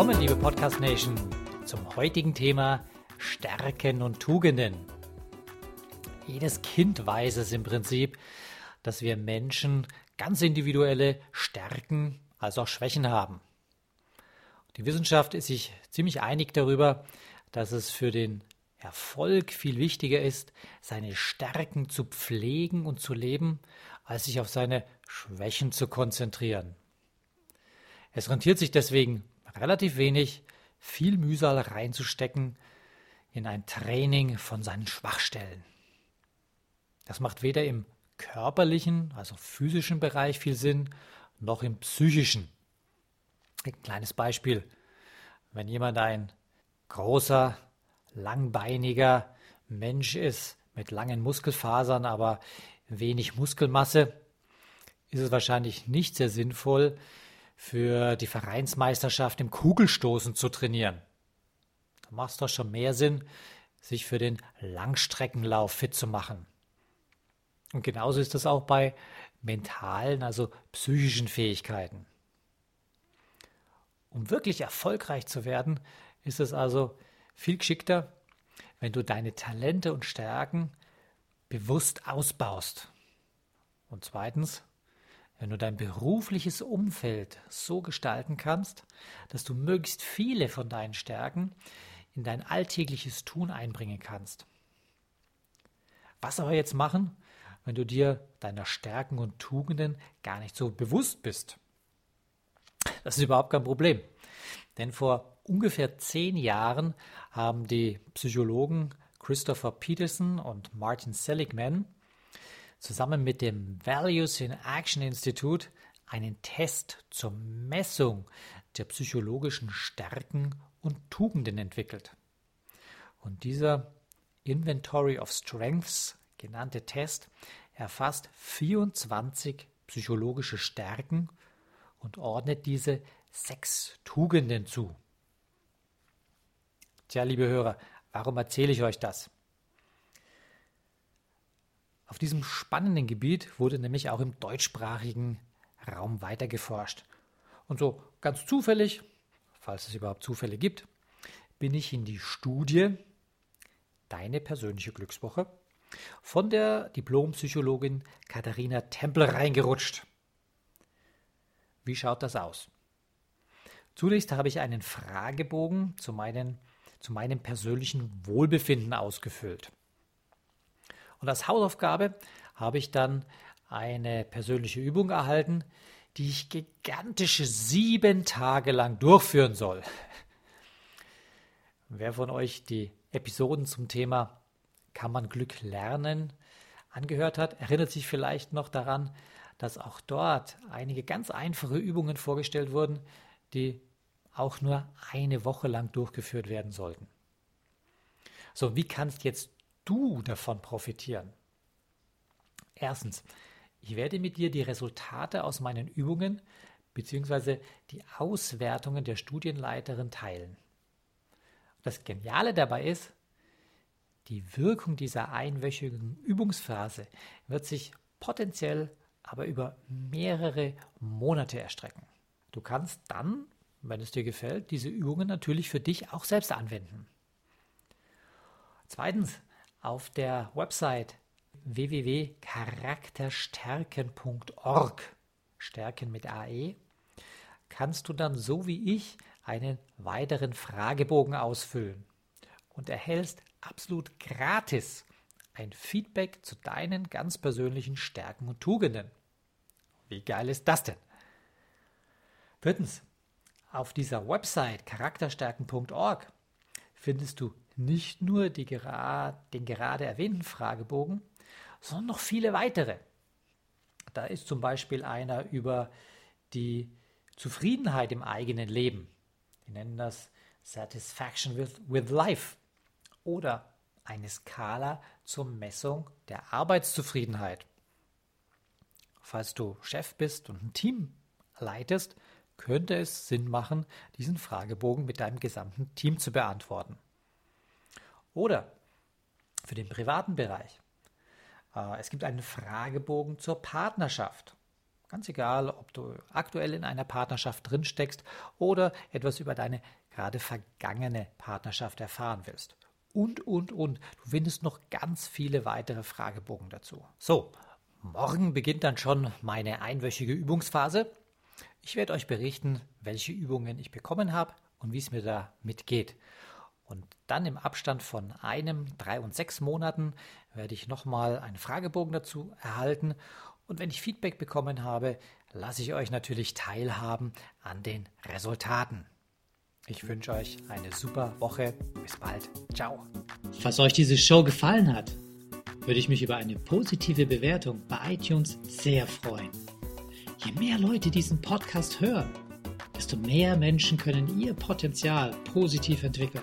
Willkommen, liebe Podcast Nation, zum heutigen Thema Stärken und Tugenden. Jedes Kind weiß es im Prinzip, dass wir Menschen ganz individuelle Stärken als auch Schwächen haben. Die Wissenschaft ist sich ziemlich einig darüber, dass es für den Erfolg viel wichtiger ist, seine Stärken zu pflegen und zu leben, als sich auf seine Schwächen zu konzentrieren. Es rentiert sich deswegen relativ wenig, viel Mühsal reinzustecken in ein Training von seinen Schwachstellen. Das macht weder im körperlichen, also physischen Bereich viel Sinn, noch im psychischen. Ein kleines Beispiel. Wenn jemand ein großer, langbeiniger Mensch ist, mit langen Muskelfasern, aber wenig Muskelmasse, ist es wahrscheinlich nicht sehr sinnvoll, für die Vereinsmeisterschaft im Kugelstoßen zu trainieren. Da macht es doch schon mehr Sinn, sich für den Langstreckenlauf fit zu machen. Und genauso ist es auch bei mentalen, also psychischen Fähigkeiten. Um wirklich erfolgreich zu werden, ist es also viel geschickter, wenn du deine Talente und Stärken bewusst ausbaust. Und zweitens, wenn du dein berufliches Umfeld so gestalten kannst, dass du möglichst viele von deinen Stärken in dein alltägliches Tun einbringen kannst. Was aber jetzt machen, wenn du dir deiner Stärken und Tugenden gar nicht so bewusst bist? Das ist überhaupt kein Problem. Denn vor ungefähr zehn Jahren haben die Psychologen Christopher Peterson und Martin Seligman zusammen mit dem Values in Action Institute einen Test zur Messung der psychologischen Stärken und Tugenden entwickelt. Und dieser Inventory of Strengths genannte Test erfasst 24 psychologische Stärken und ordnet diese sechs Tugenden zu. Tja, liebe Hörer, warum erzähle ich euch das? Auf diesem spannenden Gebiet wurde nämlich auch im deutschsprachigen Raum weiter geforscht. Und so ganz zufällig, falls es überhaupt Zufälle gibt, bin ich in die Studie Deine persönliche Glückswoche von der Diplompsychologin Katharina Tempel reingerutscht. Wie schaut das aus? Zunächst habe ich einen Fragebogen zu, meinen, zu meinem persönlichen Wohlbefinden ausgefüllt. Und als Hausaufgabe habe ich dann eine persönliche Übung erhalten, die ich gigantische sieben Tage lang durchführen soll. Wer von euch die Episoden zum Thema Kann man Glück lernen angehört hat, erinnert sich vielleicht noch daran, dass auch dort einige ganz einfache Übungen vorgestellt wurden, die auch nur eine Woche lang durchgeführt werden sollten. So, wie kannst jetzt du davon profitieren? Erstens, ich werde mit dir die Resultate aus meinen Übungen bzw. die Auswertungen der Studienleiterin teilen. Das Geniale dabei ist, die Wirkung dieser einwöchigen Übungsphase wird sich potenziell aber über mehrere Monate erstrecken. Du kannst dann, wenn es dir gefällt, diese Übungen natürlich für dich auch selbst anwenden. Zweitens, auf der Website www.charakterstärken.org, Stärken mit AE, kannst du dann so wie ich einen weiteren Fragebogen ausfüllen und erhältst absolut gratis ein Feedback zu deinen ganz persönlichen Stärken und Tugenden. Wie geil ist das denn? Viertens, auf dieser Website charakterstärken.org findest du nicht nur die, den gerade erwähnten Fragebogen, sondern noch viele weitere. Da ist zum Beispiel einer über die Zufriedenheit im eigenen Leben. Wir nennen das Satisfaction with, with Life oder eine Skala zur Messung der Arbeitszufriedenheit. Falls du Chef bist und ein Team leitest, könnte es Sinn machen, diesen Fragebogen mit deinem gesamten Team zu beantworten. Oder für den privaten Bereich. Äh, es gibt einen Fragebogen zur Partnerschaft. Ganz egal, ob du aktuell in einer Partnerschaft drinsteckst oder etwas über deine gerade vergangene Partnerschaft erfahren willst. Und, und, und. Du findest noch ganz viele weitere Fragebogen dazu. So, morgen beginnt dann schon meine einwöchige Übungsphase. Ich werde euch berichten, welche Übungen ich bekommen habe und wie es mir damit geht. Und dann im Abstand von einem, drei und sechs Monaten werde ich nochmal einen Fragebogen dazu erhalten und wenn ich Feedback bekommen habe, lasse ich euch natürlich teilhaben an den Resultaten. Ich wünsche euch eine super Woche. Bis bald. Ciao. Falls euch diese Show gefallen hat, würde ich mich über eine positive Bewertung bei iTunes sehr freuen. Je mehr Leute diesen Podcast hören, desto mehr Menschen können ihr Potenzial positiv entwickeln.